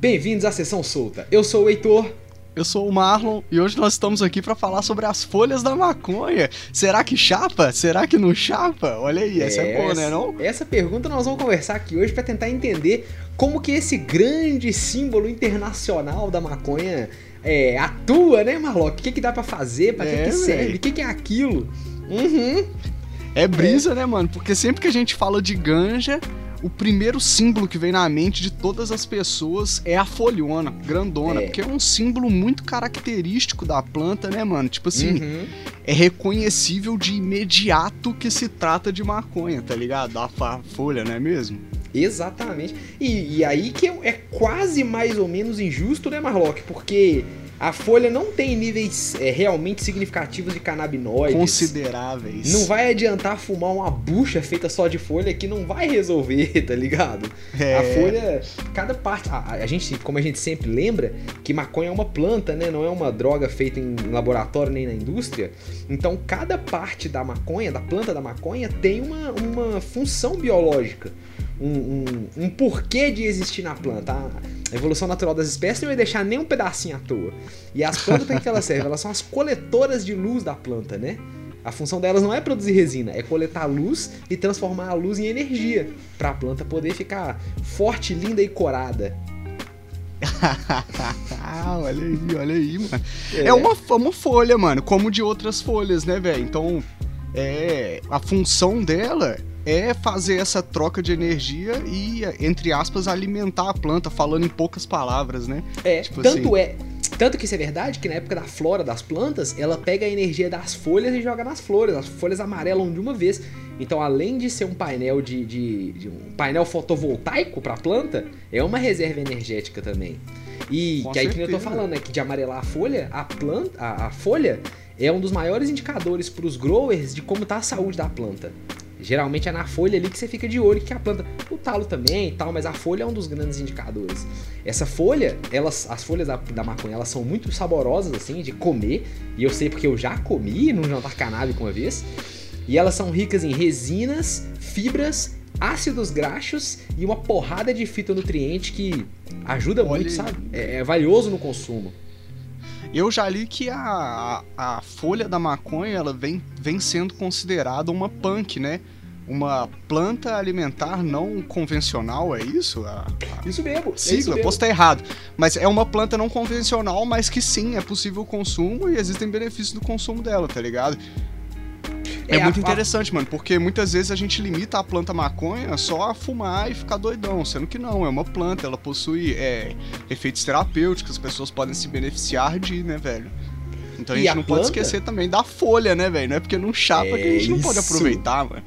Bem-vindos à Sessão Solta. Eu sou o Heitor. Eu sou o Marlon e hoje nós estamos aqui para falar sobre as folhas da maconha. Será que chapa? Será que não chapa? Olha aí, essa é, é boa, né, não? Essa pergunta nós vamos conversar aqui hoje para tentar entender como que esse grande símbolo internacional da maconha é, atua, né, Marlock? O que, que dá para fazer? Para é, que, que serve? O que, que é aquilo? Uhum. É brisa, é. né, mano? Porque sempre que a gente fala de ganja, o primeiro símbolo que vem na mente de todas as pessoas é a folhona, grandona, é. porque é um símbolo muito característico da planta, né, mano? Tipo assim, uhum. é reconhecível de imediato que se trata de maconha, tá ligado? A folha, não é mesmo? Exatamente. E, e aí que é, quase mais ou menos injusto, né, Marlock? Porque a folha não tem níveis é, realmente significativos de canabinoides. Consideráveis. Não vai adiantar fumar uma bucha feita só de folha que não vai resolver, tá ligado? É. A folha, cada parte. A, a, gente, como a gente sempre lembra, que maconha é uma planta, né? Não é uma droga feita em laboratório nem na indústria. Então, cada parte da maconha, da planta da maconha, tem uma, uma função biológica. Um, um, um porquê de existir na planta. A evolução natural das espécies não vai deixar nem um pedacinho à toa. E as plantas, para que elas servem? Elas são as coletoras de luz da planta, né? A função delas não é produzir resina, é coletar luz e transformar a luz em energia para a planta poder ficar forte, linda e corada. olha aí, olha aí, mano. É, é uma, uma folha, mano, como de outras folhas, né, velho? Então, é, a função dela é fazer essa troca de energia e, entre aspas, alimentar a planta, falando em poucas palavras, né? É, tipo tanto assim. é. Tanto que isso é verdade que na época da flora das plantas, ela pega a energia das folhas e joga nas flores. As folhas amarelam de uma vez. Então, além de ser um painel de, de, de um painel fotovoltaico para a planta, é uma reserva energética também. E Com que aí que eu tô falando, né? Que de amarelar a folha, a planta, a, a folha é um dos maiores indicadores para os growers de como tá a saúde da planta. Geralmente é na folha ali que você fica de olho que a planta, o talo também e tal, mas a folha é um dos grandes indicadores. Essa folha, elas, as folhas da, da maconha, elas são muito saborosas assim de comer, e eu sei porque eu já comi num jantar canábico uma vez. E elas são ricas em resinas, fibras, ácidos graxos e uma porrada de fitonutriente que ajuda Olha muito, sabe? É, é valioso no consumo. Eu já li que a, a, folha da maconha ela vem, vem sendo considerada uma punk, né? Uma planta alimentar não convencional, é isso? A, a isso mesmo. Sigla, é isso mesmo. posso estar errado. Mas é uma planta não convencional, mas que sim, é possível o consumo e existem benefícios do consumo dela, tá ligado? É, é muito a, interessante, mano, porque muitas vezes a gente limita a planta maconha só a fumar e ficar doidão, sendo que não, é uma planta, ela possui é, efeitos terapêuticos, as pessoas podem se beneficiar de, né, velho? Então a gente a não planta? pode esquecer também da folha, né, velho? Não é porque não chapa é que a gente não pode aproveitar, mano.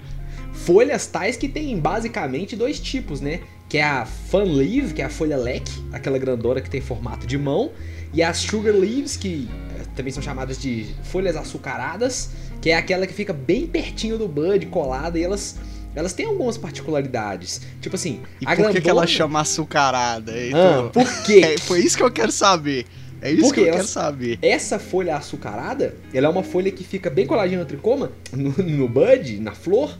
Folhas tais que tem basicamente dois tipos, né? Que é a fan leaf, que é a folha leque, aquela grandona que tem formato de mão, e as sugar leaves, que eh, também são chamadas de folhas açucaradas, que é aquela que fica bem pertinho do bud, colada, e elas elas têm algumas particularidades. Tipo assim, e por que, que ela chama açucarada? Então, ah, por quê? É, foi isso que eu quero saber. É isso Porque que eu quero saber. Essa folha açucarada, ela é uma folha que fica bem coladinha no tricoma, no, no bud, na flor.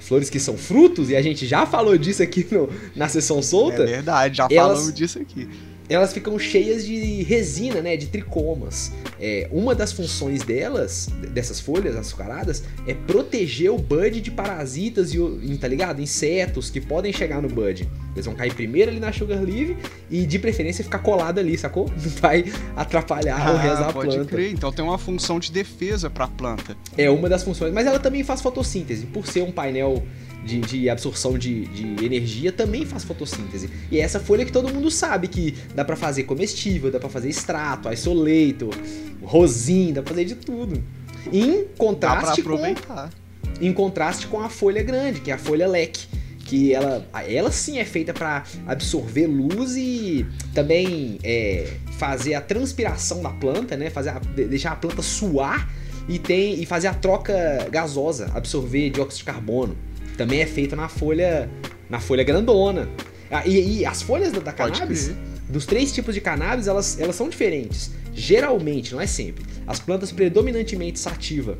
Flores que são frutos, e a gente já falou disso aqui no, na sessão solta. É verdade, já elas, falamos disso aqui elas ficam cheias de resina, né, de tricomas. É, uma das funções delas, dessas folhas açucaradas, é proteger o bud de parasitas e, tá ligado? Insetos que podem chegar no bud. Eles vão cair primeiro ali na sugar leaf e de preferência ficar colado ali, sacou? Não vai atrapalhar ah, o resto da pode planta. Crer. Então tem uma função de defesa para a planta. É uma das funções, mas ela também faz fotossíntese, por ser um painel de, de absorção de, de, energia também faz fotossíntese. E é essa folha que todo mundo sabe que dá para fazer comestível, dá para fazer extrato, isolator, rosin, dá pra fazer de tudo. Em contraste com em contraste com a folha grande, que é a folha leque, que ela, ela sim é feita para absorver luz e também é, fazer a transpiração da planta, né? Fazer a, deixar a planta suar e tem e fazer a troca gasosa, absorver dióxido de carbono também é feito na folha na folha grandona. Ah, e, e, as folhas da, da cannabis, dos três tipos de cannabis, elas, elas são diferentes. Geralmente, não é sempre. As plantas predominantemente sativa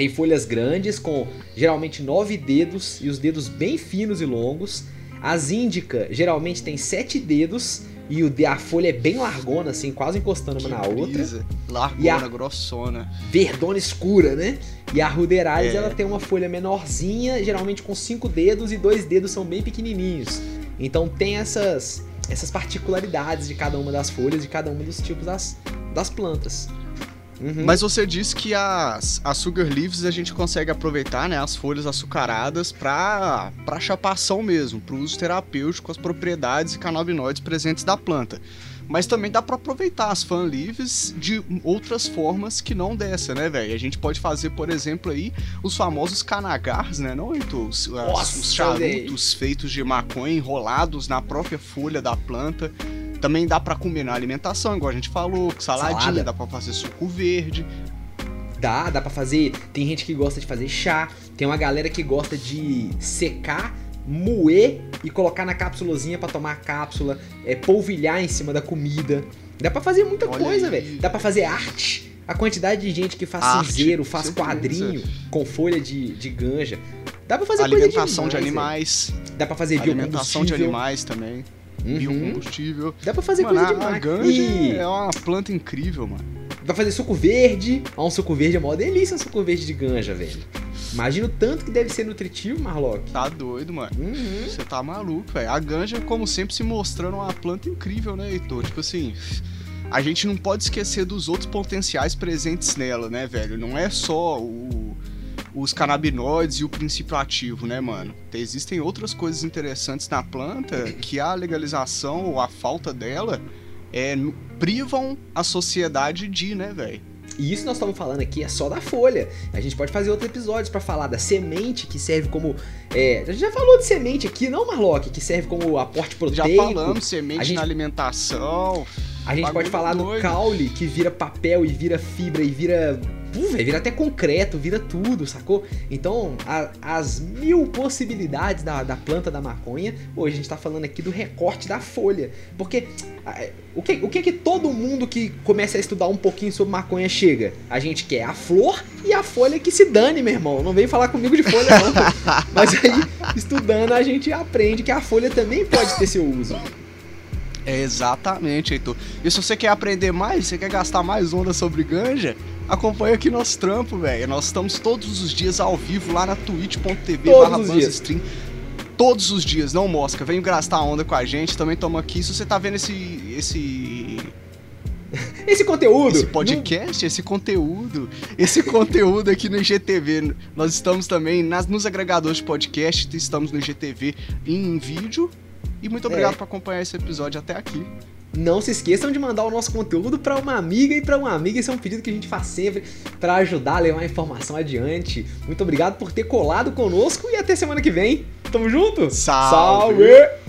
têm folhas grandes com geralmente nove dedos e os dedos bem finos e longos. As índica geralmente tem sete dedos e o, a folha é bem largona, assim, quase encostando uma na brisa. outra. Largona, e a grossona. Verdona escura, né? E a Ruderalis, é. ela tem uma folha menorzinha, geralmente com cinco dedos, e dois dedos são bem pequenininhos. Então tem essas, essas particularidades de cada uma das folhas, de cada um dos tipos das, das plantas. Uhum. Mas você disse que as, as sugar leaves a gente consegue aproveitar, né, as folhas açucaradas para para chapação mesmo, para uso terapêutico, as propriedades e canabinoides presentes da planta. Mas também dá para aproveitar as fan leaves de outras formas que não dessa, né, velho? A gente pode fazer, por exemplo, aí os famosos canagars, né, não, Heitor? Os, Nossa, os charutos feitos de maconha enrolados na própria folha da planta. Também dá para combinar alimentação, igual a gente falou, saladinha, Salada. dá para fazer suco verde. Dá, dá para fazer. Tem gente que gosta de fazer chá, tem uma galera que gosta de secar, moer e colocar na cápsulazinha para tomar a cápsula, é, polvilhar em cima da comida. Dá para fazer muita Olha coisa, velho. Dá para fazer arte. A quantidade de gente que faz arte, cinzeiro, faz quadrinho com folha de, de ganja. Dá pra fazer Alimentação coisa de animais. Dá pra fazer Alimentação de animais também uhum. biocombustível. Dá pra fazer mano, coisa demais. A ganja e... é uma planta incrível, mano. Vai fazer suco verde. Ah, um suco verde é uma delícia um suco verde de ganja, velho. Imagina o tanto que deve ser nutritivo, Marlock. Tá doido, mano. Uhum. Você uhum. tá maluco, velho. A ganja, como sempre, se mostrando uma planta incrível, né, Heitor? Tipo assim, a gente não pode esquecer dos outros potenciais presentes nela, né, velho? Não é só o os canabinoides e o princípio ativo, né, mano? Existem outras coisas interessantes na planta que a legalização ou a falta dela é, privam a sociedade de, né, velho? E isso nós estamos falando aqui é só da folha. A gente pode fazer outros episódios para falar da semente que serve como. É, a gente já falou de semente aqui, não, Marlock? Que serve como aporte proteico. Já falamos, semente gente, na alimentação. A gente pode falar doido. do caule que vira papel e vira fibra e vira Pô, véio, vira até concreto, vira tudo, sacou? Então, a, as mil possibilidades da, da planta da maconha, hoje a gente tá falando aqui do recorte da folha. Porque a, o, que, o que que todo mundo que começa a estudar um pouquinho sobre maconha chega? A gente quer a flor e a folha que se dane, meu irmão. Não vem falar comigo de folha, não. Mas aí, estudando, a gente aprende que a folha também pode ter seu uso. É exatamente, Heitor. E se você quer aprender mais, você quer gastar mais onda sobre ganja, acompanha aqui nosso trampo, velho. Nós estamos todos os dias ao vivo lá na twitch.tv barra stream. Todos os dias, não mosca. Vem gastar onda com a gente, também toma aqui. Se você tá vendo esse. esse. Esse conteúdo! Esse podcast, esse conteúdo, esse conteúdo aqui no IGTV. Nós estamos também nas, nos agregadores de podcast, estamos no IGTV em vídeo. E muito obrigado é. por acompanhar esse episódio até aqui. Não se esqueçam de mandar o nosso conteúdo para uma amiga e para uma amiga. Esse é um pedido que a gente faz sempre para ajudar a levar a informação adiante. Muito obrigado por ter colado conosco e até semana que vem. Tamo junto? Salve! Salve!